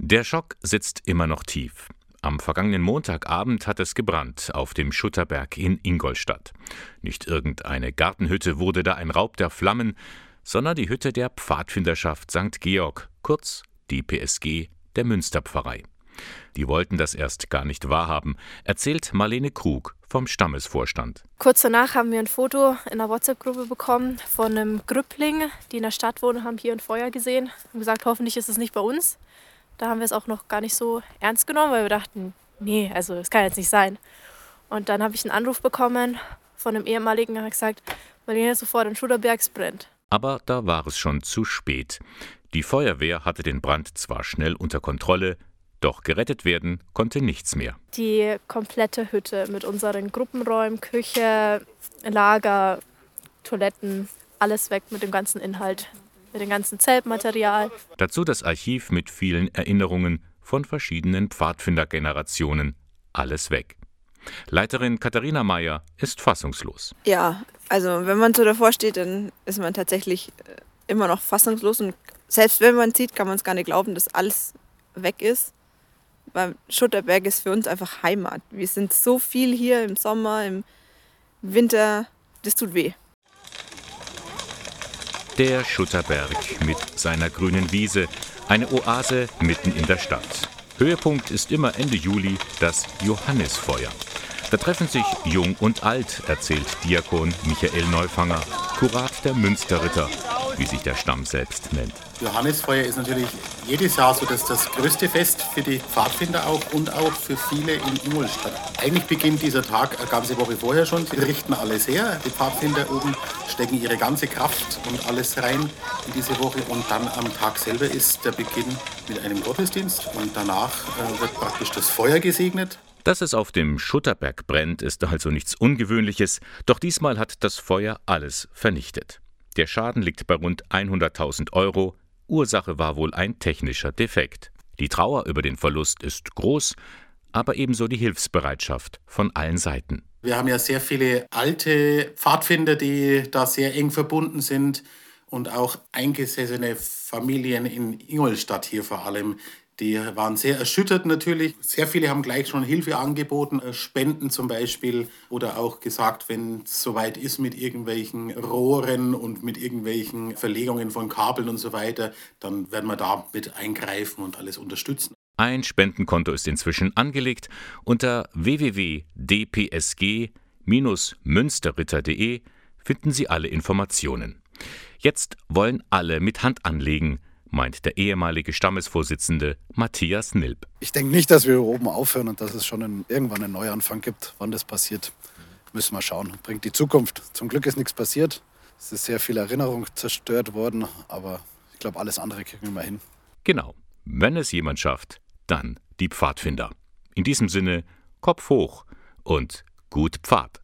Der Schock sitzt immer noch tief. Am vergangenen Montagabend hat es gebrannt auf dem Schutterberg in Ingolstadt. Nicht irgendeine Gartenhütte wurde da ein Raub der Flammen, sondern die Hütte der Pfadfinderschaft St. Georg, kurz die PSG der Münsterpfarrei. Die wollten das erst gar nicht wahrhaben, erzählt Marlene Krug vom Stammesvorstand. Kurz danach haben wir ein Foto in der WhatsApp-Gruppe bekommen von einem Grüppling, die in der Stadt wohnen, haben hier ein Feuer gesehen und gesagt, hoffentlich ist es nicht bei uns. Da haben wir es auch noch gar nicht so ernst genommen, weil wir dachten, nee, also es kann jetzt nicht sein. Und dann habe ich einen Anruf bekommen von einem ehemaligen, der hat gesagt, Marlene, sofort in Schuderbergs brennt. Aber da war es schon zu spät. Die Feuerwehr hatte den Brand zwar schnell unter Kontrolle, doch gerettet werden konnte nichts mehr. Die komplette Hütte mit unseren Gruppenräumen, Küche, Lager, Toiletten, alles weg mit dem ganzen Inhalt mit dem ganzen Zeltmaterial. Dazu das Archiv mit vielen Erinnerungen von verschiedenen Pfadfindergenerationen. Alles weg. Leiterin Katharina Meyer ist fassungslos. Ja, also wenn man so davor steht, dann ist man tatsächlich äh, immer noch fassungslos. Und selbst wenn man sieht, kann man es gar nicht glauben, dass alles weg ist. Weil Schutterberg ist für uns einfach Heimat. Wir sind so viel hier im Sommer, im Winter. Das tut weh. Der Schutterberg mit seiner grünen Wiese, eine Oase mitten in der Stadt. Höhepunkt ist immer Ende Juli das Johannisfeuer. Da treffen sich Jung und Alt, erzählt Diakon Michael Neufanger, Kurat der Münsterritter, wie sich der Stamm selbst nennt. Johannisfeuer ist natürlich jedes Jahr so das, das größte Fest für die Pfadfinder auch und auch für viele in Ingolstadt. Eigentlich beginnt dieser Tag eine ganze Woche vorher schon. Sie richten alles her. Die Pfadfinder oben stecken ihre ganze Kraft und alles rein in diese Woche. Und dann am Tag selber ist der Beginn mit einem Gottesdienst. Und danach äh, wird praktisch das Feuer gesegnet. Dass es auf dem Schutterberg brennt, ist also nichts Ungewöhnliches. Doch diesmal hat das Feuer alles vernichtet. Der Schaden liegt bei rund 100.000 Euro. Ursache war wohl ein technischer Defekt. Die Trauer über den Verlust ist groß, aber ebenso die Hilfsbereitschaft von allen Seiten. Wir haben ja sehr viele alte Pfadfinder, die da sehr eng verbunden sind und auch eingesessene Familien in Ingolstadt hier vor allem, die waren sehr erschüttert natürlich. Sehr viele haben gleich schon Hilfe angeboten, äh, Spenden zum Beispiel oder auch gesagt, wenn es soweit ist mit irgendwelchen Rohren und mit irgendwelchen Verlegungen von Kabeln und so weiter, dann werden wir da mit eingreifen und alles unterstützen. Ein Spendenkonto ist inzwischen angelegt. Unter www.dpsg-münsterritter.de finden Sie alle Informationen. Jetzt wollen alle mit Hand anlegen meint der ehemalige Stammesvorsitzende Matthias Nilp. Ich denke nicht, dass wir hier oben aufhören und dass es schon einen, irgendwann einen Neuanfang gibt. Wann das passiert, müssen wir schauen. Bringt die Zukunft. Zum Glück ist nichts passiert. Es ist sehr viel Erinnerung zerstört worden, aber ich glaube, alles andere kriegen wir hin. Genau. Wenn es jemand schafft, dann die Pfadfinder. In diesem Sinne, Kopf hoch und gut Pfad.